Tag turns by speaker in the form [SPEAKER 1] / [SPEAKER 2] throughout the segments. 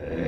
[SPEAKER 1] Uh,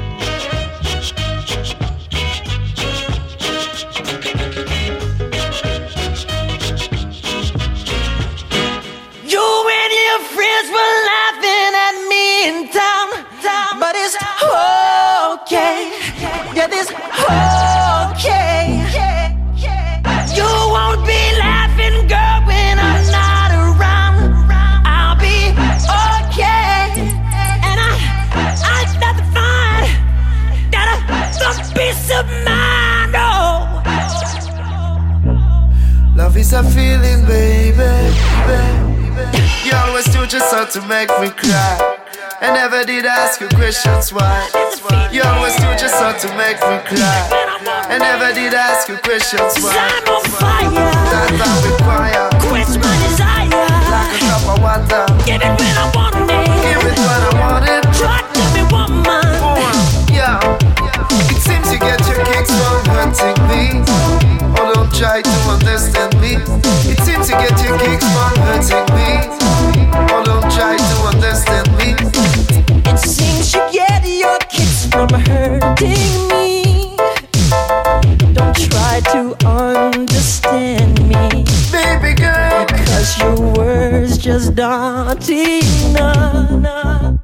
[SPEAKER 2] To make me cry. I never did ask you questions why. You always do just how to make me cry. I never did ask you questions why.
[SPEAKER 3] I'm on fire.
[SPEAKER 2] That's how we fire.
[SPEAKER 3] Quench my desire.
[SPEAKER 2] Like a cup of water.
[SPEAKER 3] Give it when I want it.
[SPEAKER 2] Give it when I want it.
[SPEAKER 3] Try to be woman.
[SPEAKER 2] Yeah. It seems you get your kicks from hurting me Or don't try to understand me. It seems to get your kicks from hurting me. Oh, don't try to understand me.
[SPEAKER 3] It seems you get your kicks from hurting me. Don't try to understand me.
[SPEAKER 2] Baby girl.
[SPEAKER 3] Because your words just aren't enough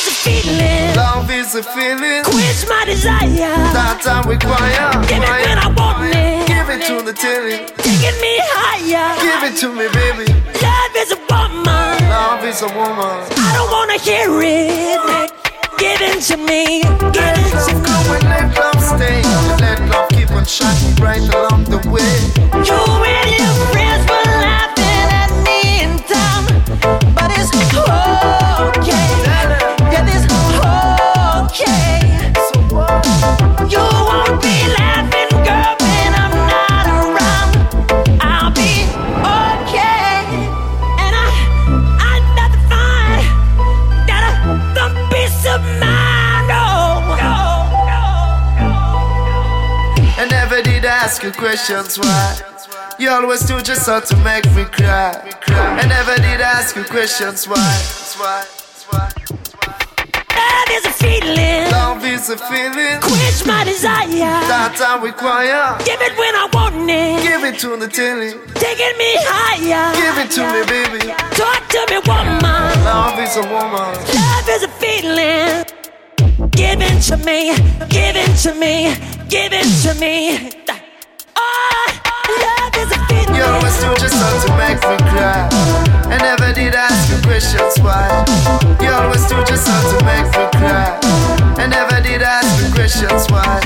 [SPEAKER 3] is a feeling.
[SPEAKER 2] Love is a feeling.
[SPEAKER 3] Quench my desire.
[SPEAKER 2] That I require.
[SPEAKER 3] Give it when I want it.
[SPEAKER 2] Give it to the telling.
[SPEAKER 3] Taking me higher.
[SPEAKER 2] Give it to me, baby.
[SPEAKER 3] Love is a woman.
[SPEAKER 2] Love is a woman.
[SPEAKER 3] I don't wanna hear it. Give it to me. Give it to me.
[SPEAKER 2] Go and let love stay. Let love keep on shining bright along the way.
[SPEAKER 3] You and your friends
[SPEAKER 2] ask you questions why. You always do just how to make me cry. I never did ask you questions why.
[SPEAKER 3] Love is a feeling.
[SPEAKER 2] Love is a feeling.
[SPEAKER 3] Quench my desire.
[SPEAKER 2] That I require.
[SPEAKER 3] Give it when I want it.
[SPEAKER 2] Give it to the telly.
[SPEAKER 3] Taking me higher.
[SPEAKER 2] Give it to me, baby.
[SPEAKER 3] Talk to me, woman.
[SPEAKER 2] Love is a woman.
[SPEAKER 3] Love is a feeling. Give it to me. Give it to me. Give it to me.
[SPEAKER 2] You always do just how to make me cry. I never did ask you questions why. You always do just how to make me cry. I never did ask you questions why.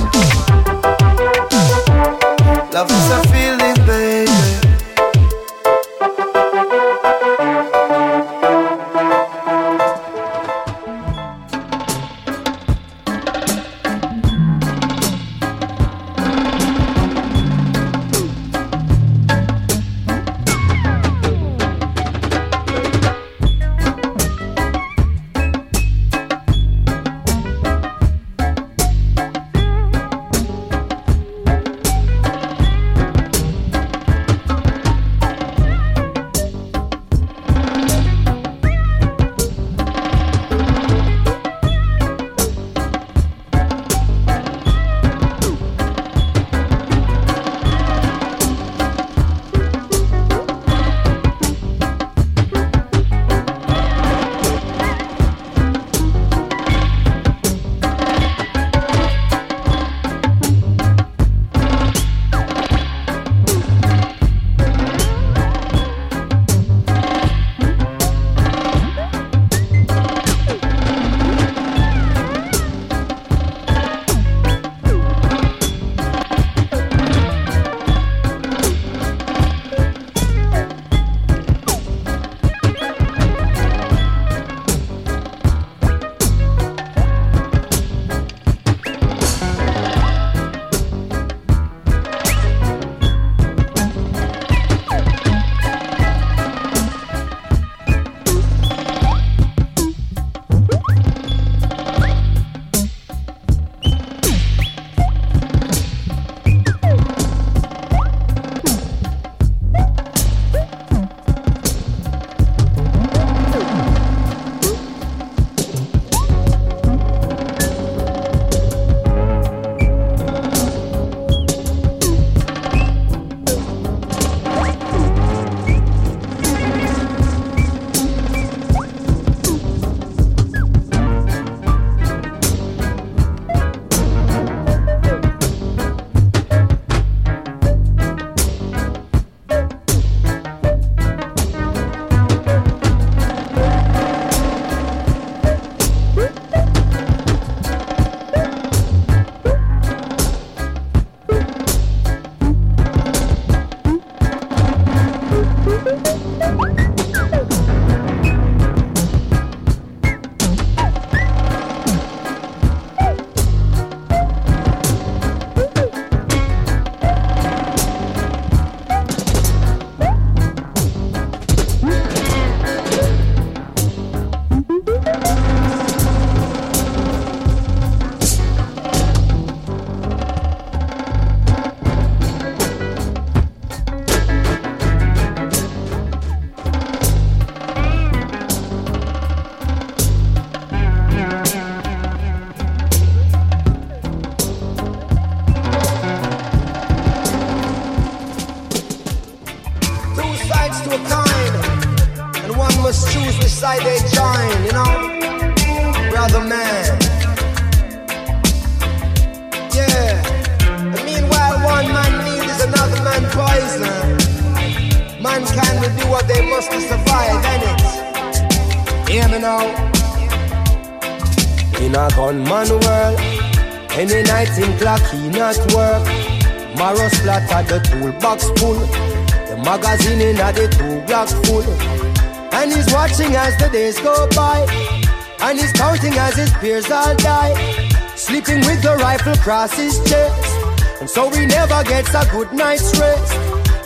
[SPEAKER 2] Love is a feeling, baby.
[SPEAKER 4] Peers all die. Sleeping with the rifle across his chest. And so he never gets a good night's rest.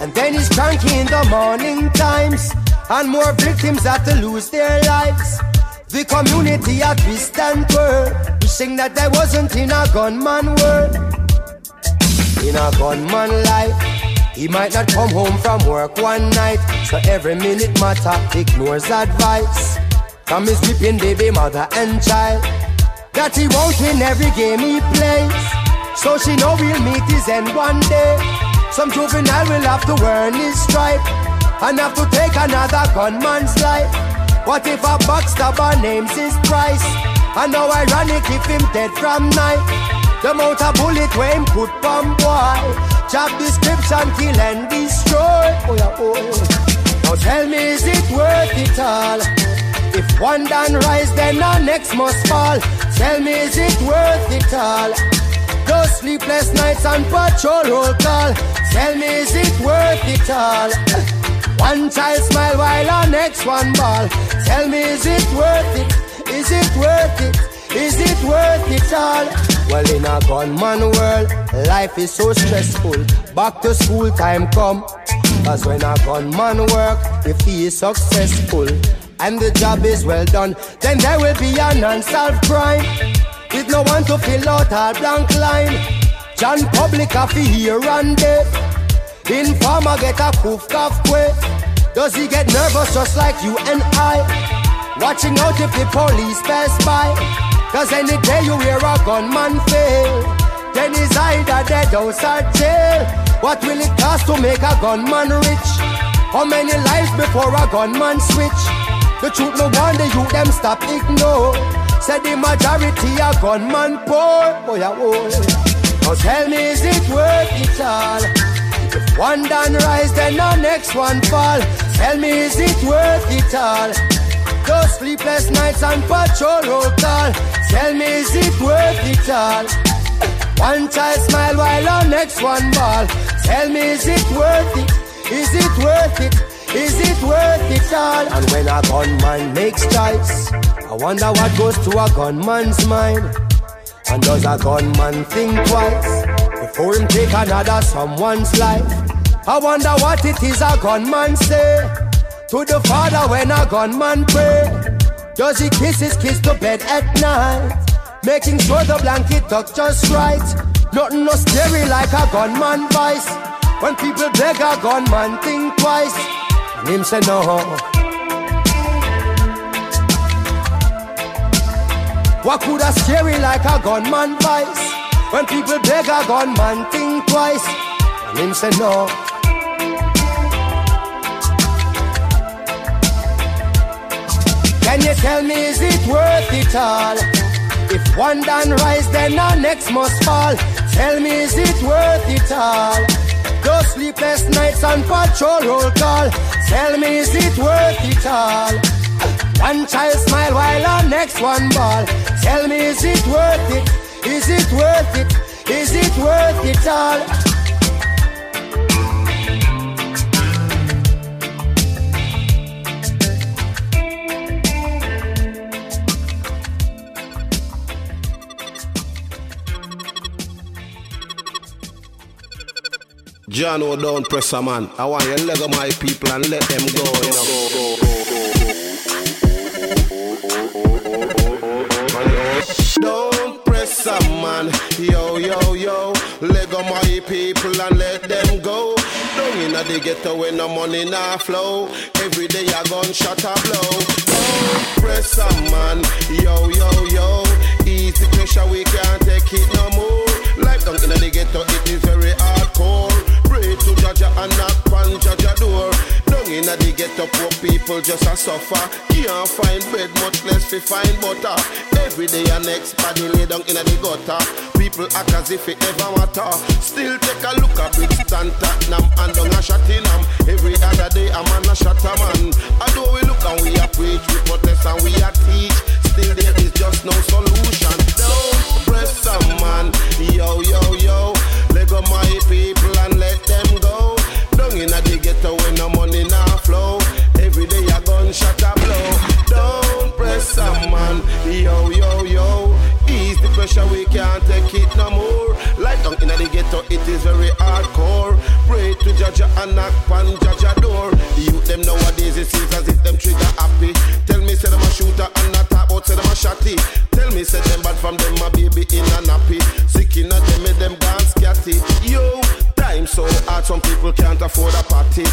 [SPEAKER 4] And then he's cranky in the morning times. And more victims have to lose their lives. The community a twist and twirl. Wishing that there wasn't in a gunman world. In a gunman life. He might not come home from work one night, so every minute matter ignores advice from his weeping baby mother and child that he won't win every game he plays. So she know we'll meet his end one day. Some juvenile will have to earn his stripe and have to take another gunman's life. What if a backstabber names his price? And how ironic if him dead from night. The amount of bullet where him put from boy. Job description, kill and destroy. Oh yeah, oh. Now tell me, is it worth it all? If one done rise, then the next must fall. Tell me, is it worth it all? Those sleepless nights on patrol roll call. Tell me, is it worth it all? One child smile while our next one ball. Tell me, is it worth it? Is it worth it? Is it worth it all? Well, in a gunman world, life is so stressful. Back to school time come. Cause when a gunman work, if he is successful, and the job is well done, then there will be an unsolved crime. With no one to fill out our blank line. John Public a fi here and there. Informer get a poof cough quick. Does he get nervous just like you and I? Watching out if the police pass by. Cause any day you hear a gunman fail. Then he's either dead or jail. What will it cost to make a gunman rich? How many lives before a gunman switch? The truth no one the youth them stop ignore. Said the majority are gunman poor. Oh yeah, oh. Now tell me, is it worth it all? If one done rise, then the next one fall. Tell me, is it worth it all? Those sleepless nights on patrol roll call. Tell me, is it worth it all? One child smile while the next one ball. Tell me, is it worth it? Is it worth it? Is it worth it all? And when a gunman makes choice, I wonder what goes to a gunman's mind. And does a gunman think twice before him take another someone's life? I wonder what it is a gunman say to the father when a gunman pray. Does he kiss his kiss to bed at night? Making sure the blanket tucked just right. Nothing no scary like a gunman voice. When people beg a gunman, think twice. And him say no. What could a scary like a gunman voice? When people beg a gunman, think twice. And him say no. Can you tell me is it worth it all? If one done rise, then our next must fall. Tell me is it worth it all? Those sleepless nights on patrol roll call. Tell me, is it worth it all? One child smile while our next one ball. Tell me, is it worth it? Is it worth it? Is it worth it all?
[SPEAKER 5] John, oh, don't press a man. I want you to let go my people and let them go, you know. Don't press a man, yo, yo, yo. Let go my people and let them go. Don't inna the ghetto when no money nah flow. Every day a gunshot a blow. Don't press a man, yo, yo, yo. Easy pressure, we can't take it no more. Life down inna the ghetto, it is very hardcore. Pray to Jah Jah and knock on Jah Jah door. Down inna the ghetto, poor people just a suffer. Can't find bread, much less fi find butter. Every day a next body lay down inna the gutter. People act as if it never matter. Still take a look at Brixton, Tottenham, and down a shot in. Every other day a man a shot a man. Although we look and we a preach, we protest and we knock on Jah Jah door. The youth them nowadays it seems as if them trigger happy. Tell me say them a shooter and not talk about say them a shotty. Tell me say them bad from them a baby in a nappy. Sick in a them make them gone scatty. Yo. Time so hard, some people can't afford a party.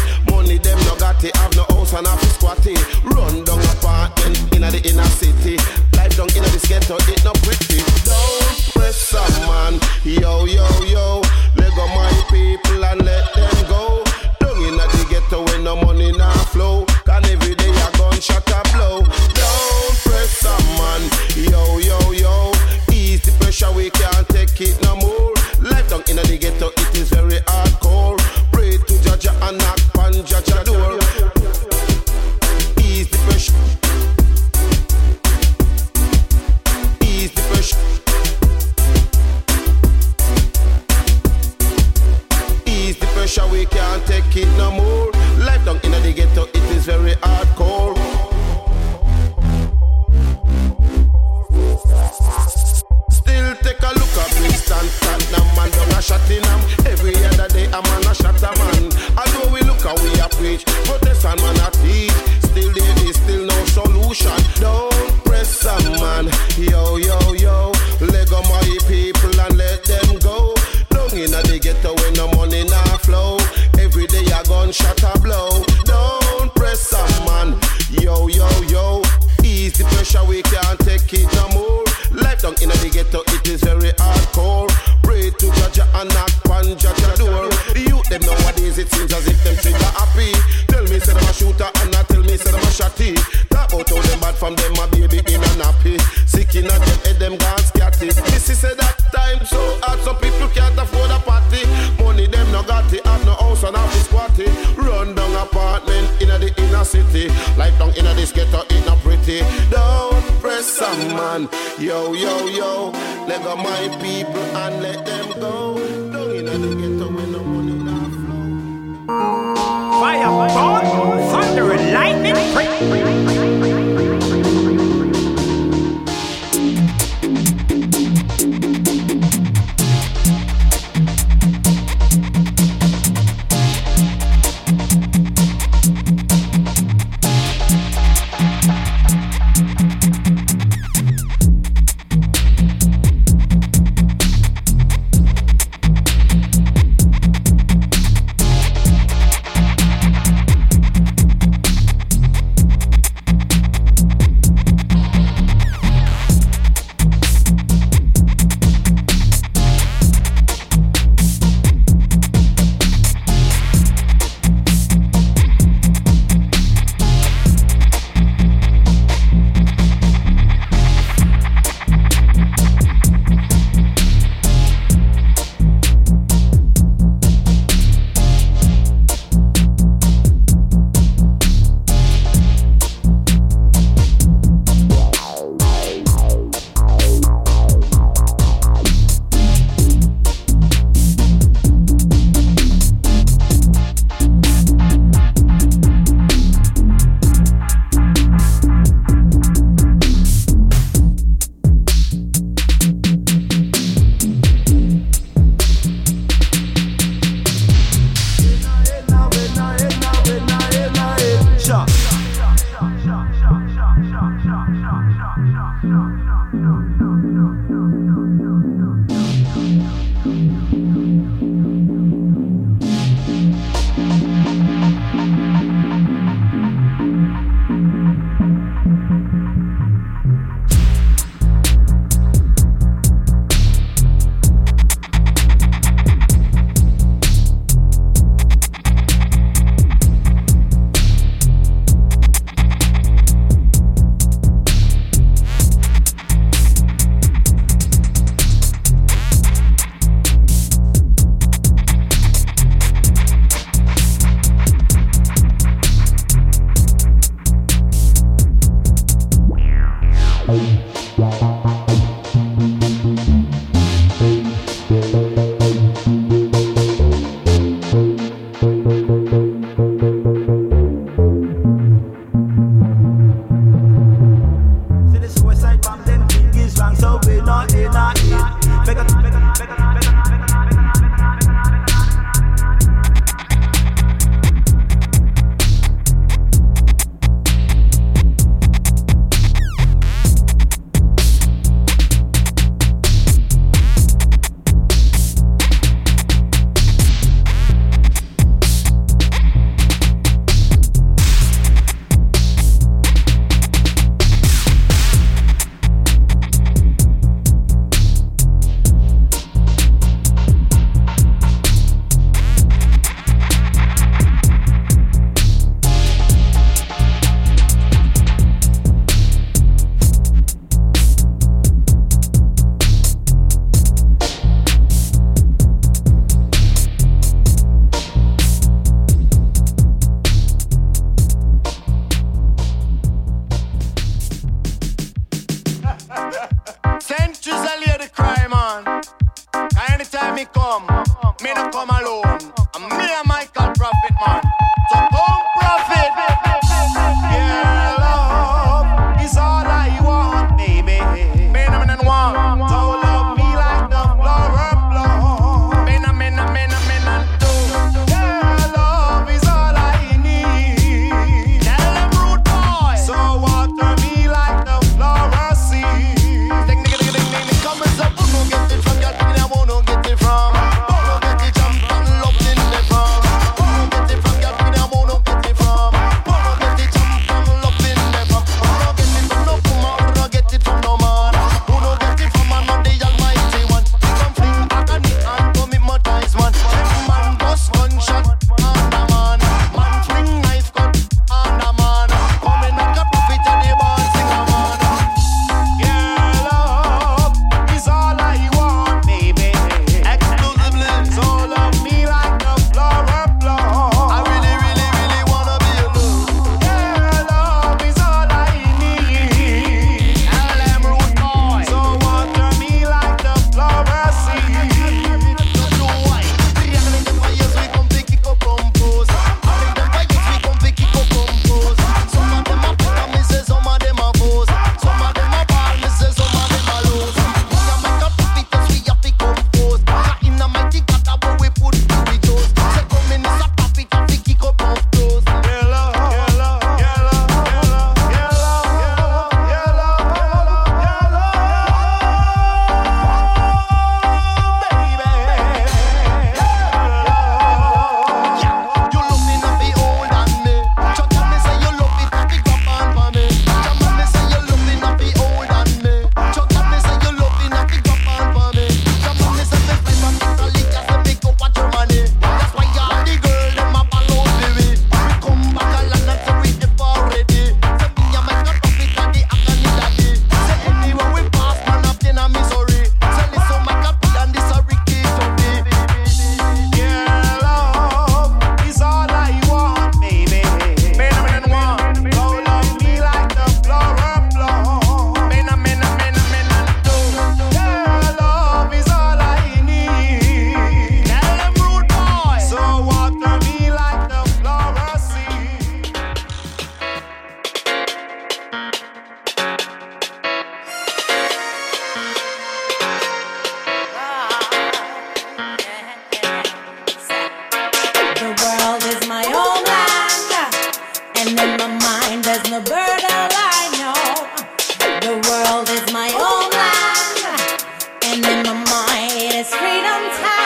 [SPEAKER 6] Radio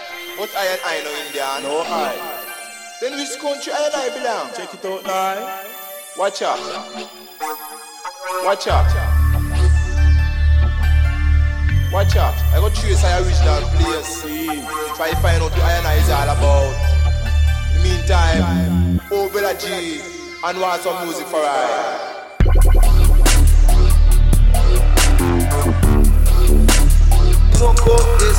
[SPEAKER 5] But I and I know India. No I. Then which country I and I belong? Check it out now. Watch out. Watch out. Watch out. I got trace I original place. See. Try to find out what I and I is all about. In the meantime, oh Bella G and want some music for I. Smoke up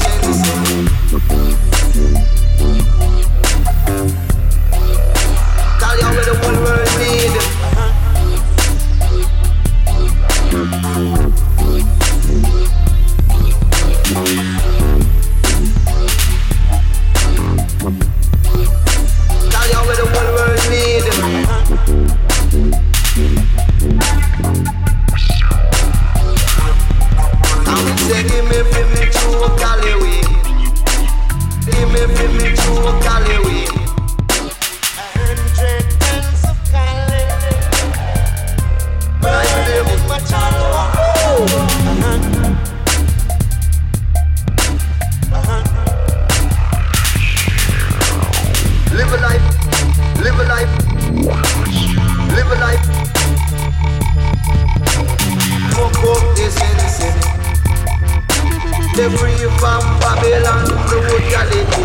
[SPEAKER 5] they free from Babylon brutality.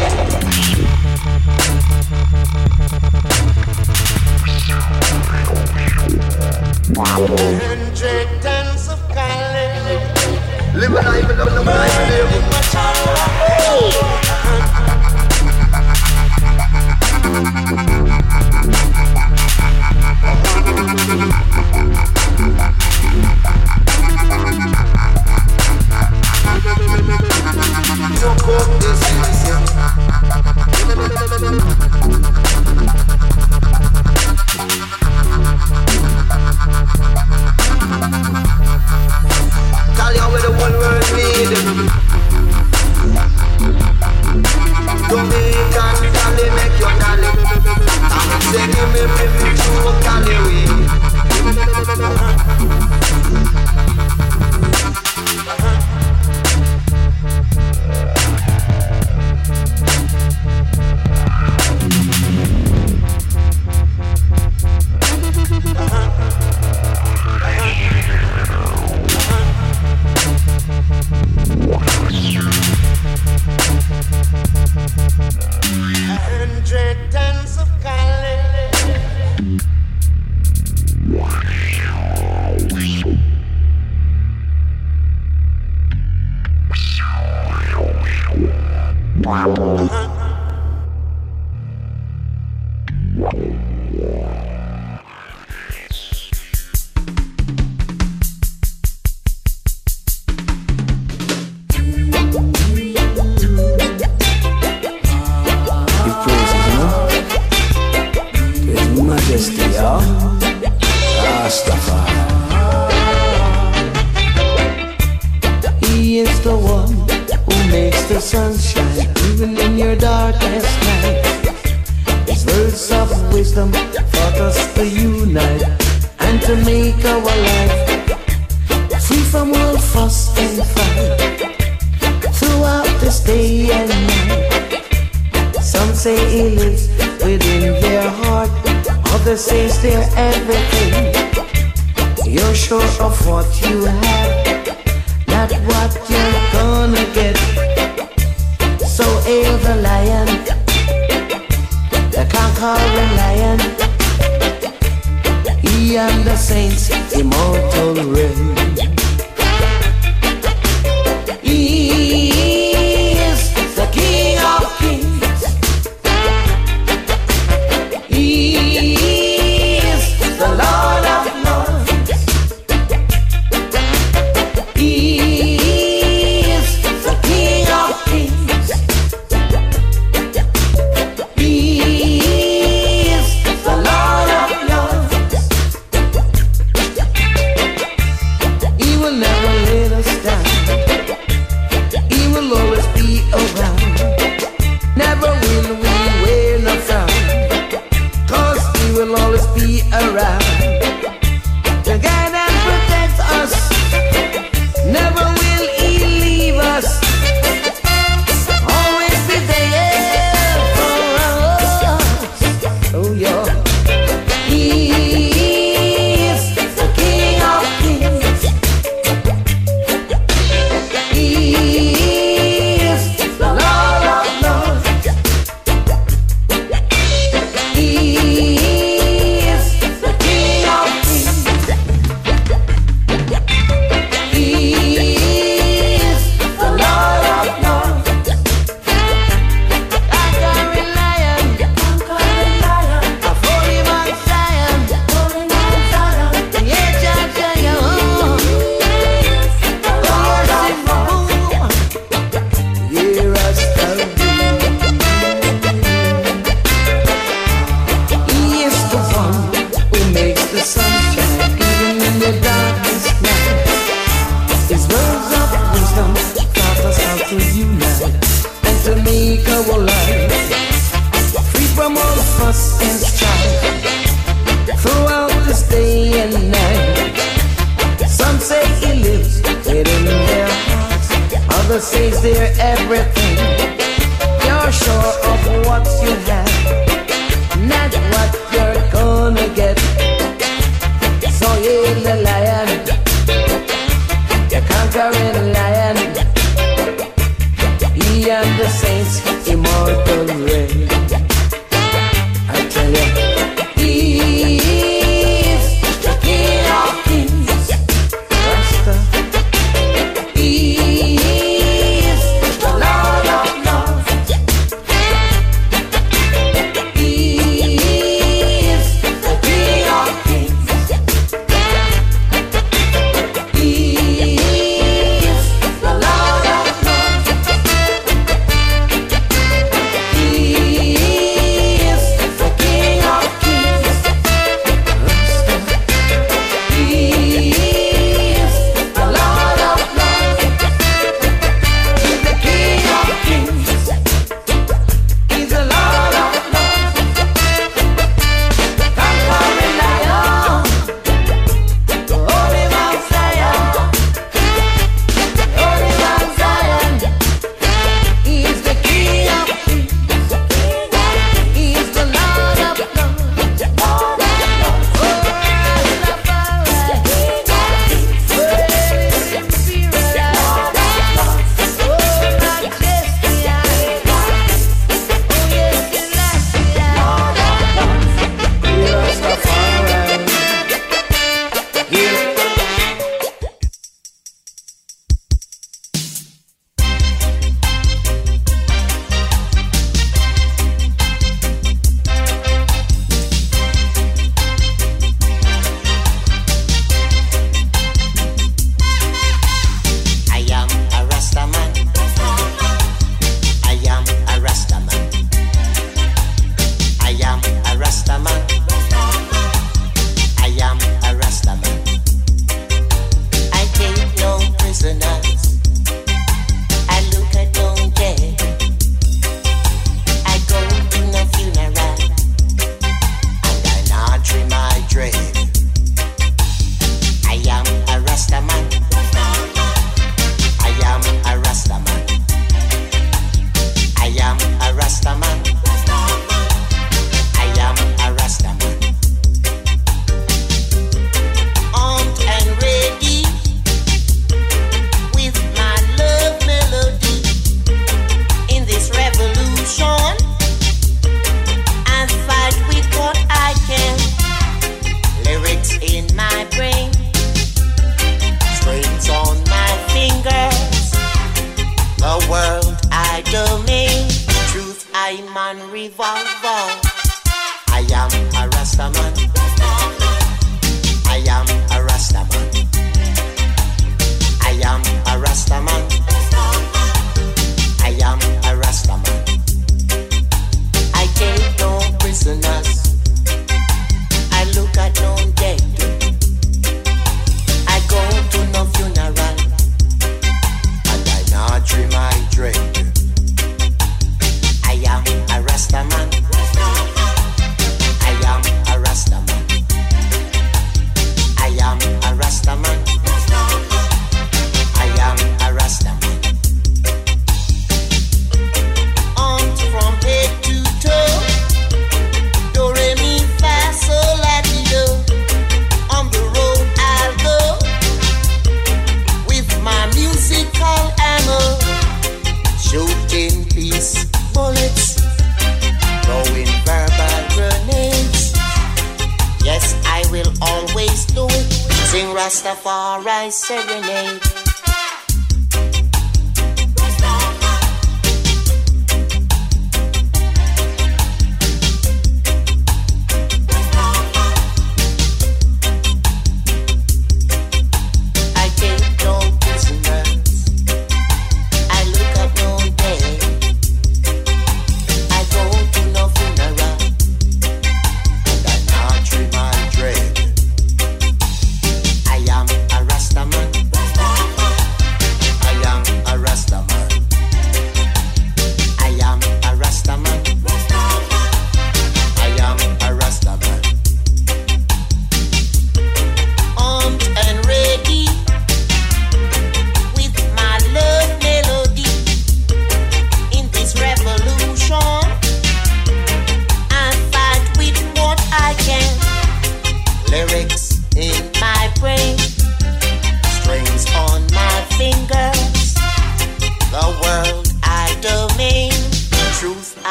[SPEAKER 3] Hundred of college. Live a life, of love, life, live.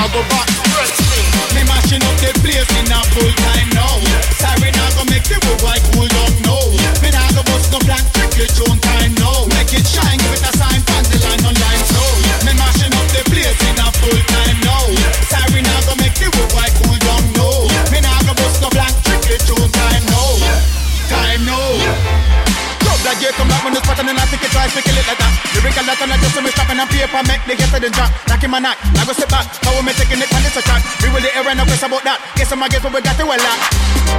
[SPEAKER 7] I'll go back. I
[SPEAKER 8] make
[SPEAKER 9] they
[SPEAKER 8] get to the drop. Knock in my knock, I go sit back. How we taking it and it's a track. We will the air no question about that. Guess I'm guess what we got to a lot.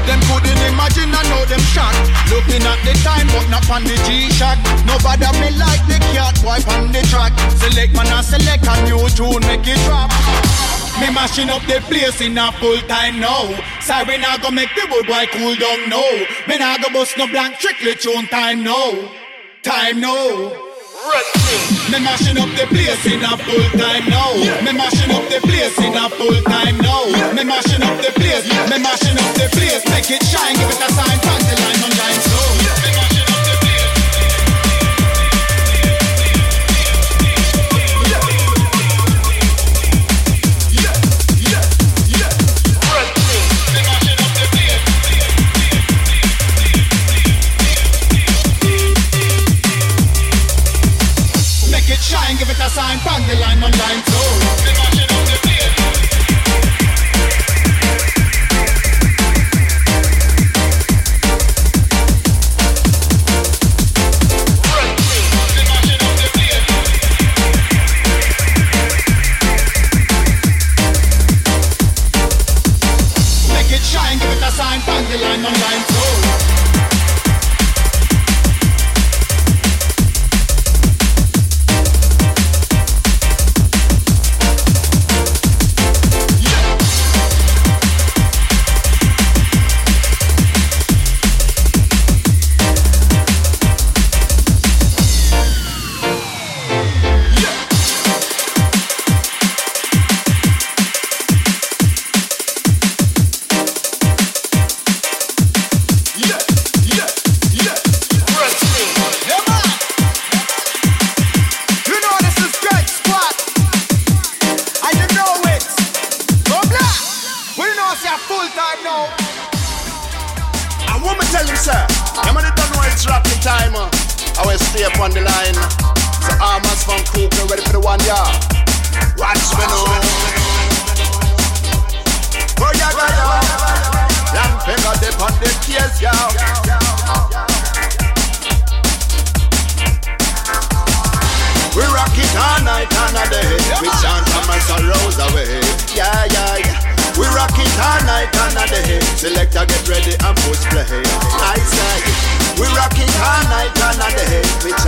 [SPEAKER 8] Them couldn't imagine, I know them shocked. Looking at the time, but not on the G-Shock. Nobody me like the cat, wipe on the track. Select man, I select a new tune, make it drop. Me mashing up the place in a full time now. Sorry, now go make the wood boy cool down now. Me now go bust no blank trickle tune time now. Time now. Me mashing up the place in a full time now. Me mashing up the place in a full time now. Me mashing up the place. Me mashing up the place. Make it shine. Give it that sign. Pass the. sign.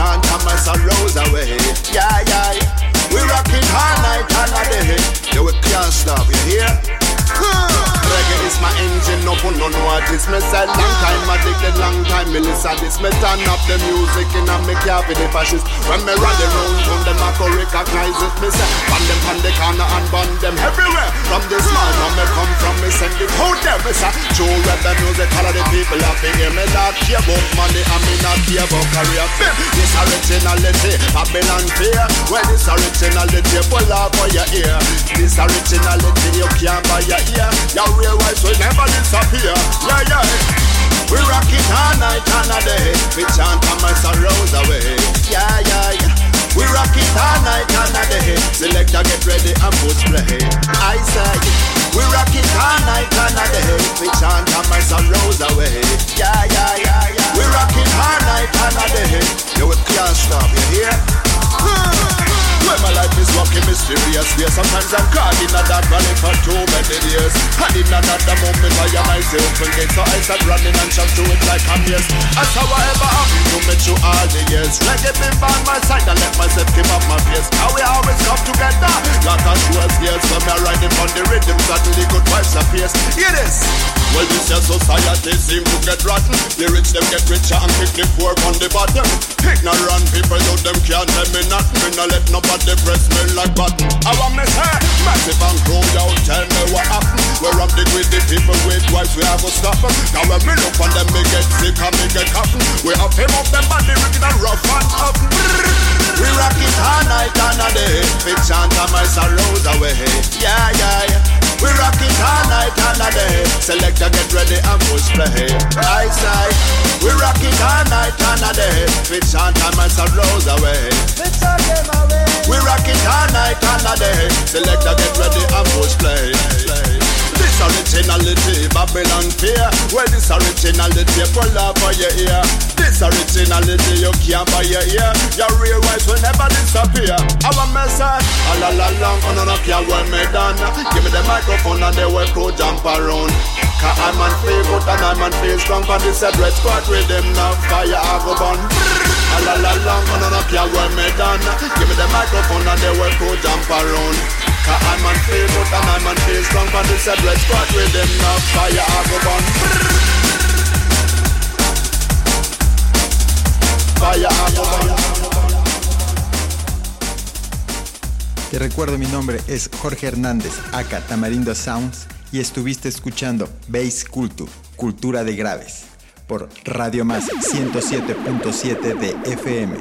[SPEAKER 8] can't have my away. Yeah, yeah. We rockin' all night, all day. Yeah, we can't stop, you hear? Huh. My engine up, no know
[SPEAKER 5] I this me said Long time. Addicted, long time me listen this Me turn up the music in and me care for the fascists. When me rally round town, them I go recognize it Me say, ban them from the corner and ban them everywhere. From this man from me come from, me send it out there Me say, true the music, all of the people have been here Me not care about money and me not care about career This originality, Babylon fear. Well, this originality, pull out for your ear? This originality, you can't buy your ear. Your real wife will never disappear. Yeah, yeah. We rock it all night and a day. We chant and my sorrows away. Yeah, yeah, yeah. We rock it all night and a day. Selector get ready and push play. I say, we rock it all night and a day. We chant and my sorrows away. Yeah, yeah, yeah, yeah. We rock it all night and a day. You can't stop, you hear? When my life is walking mysterious. Way Sometimes I'm caught in a dark valley for too many years. And in another moment I am myself gate So I start running and shout to it like I'm yes. That's how I ever happened to me through all the years. Reggae been by my side and let myself keep up my pace. How we always come together. Like a sure years When me riding on the rhythm Suddenly good vibes appear. Hear this. Well, this your society seem to get rotten. The rich them get richer and kick the poor on the bottom. Ignorant people, though them can't tell me nothing. Me not let nobody press me like button. I want me say, massive and crowd out, tell me what happened. We're up the with the people with wives, we have to stop them. Now when me look on them, me get sick and me get happen. We have him up them body wicked and rough and up. We rock it all night and a day. We chant and my sorrows away. Yeah, yeah, yeah. We rock it all night and a day. Selector get ready and push play. I say, we rock it all night and a day. We chant and my sorrows away. We rock it all night and a day. Selector get ready and push play. This originality, Babylon fear. Well, this originality, pull up for your ear. This originality, you can't buy your ear. Your real wife will never disappear. A message, eh? a la la long, on and up, yeah, when me done. Give me the microphone and they will go jump around. Cause I'm on feel good and I'm on feel strong. For this separate squad with them now, fire I go burn. A la la long, on and up, yeah, when me done. Give me the microphone and they will go jump around. Cause I'm on feel good and I'm on feel strong. For this separate squad with them now, fire I go burn. Fire I go burn.
[SPEAKER 6] Te recuerdo mi nombre es Jorge Hernández, acá Tamarindo Sounds, y estuviste escuchando Bass Culture, Cultura de Graves, por Radio Más 107.7 de FM.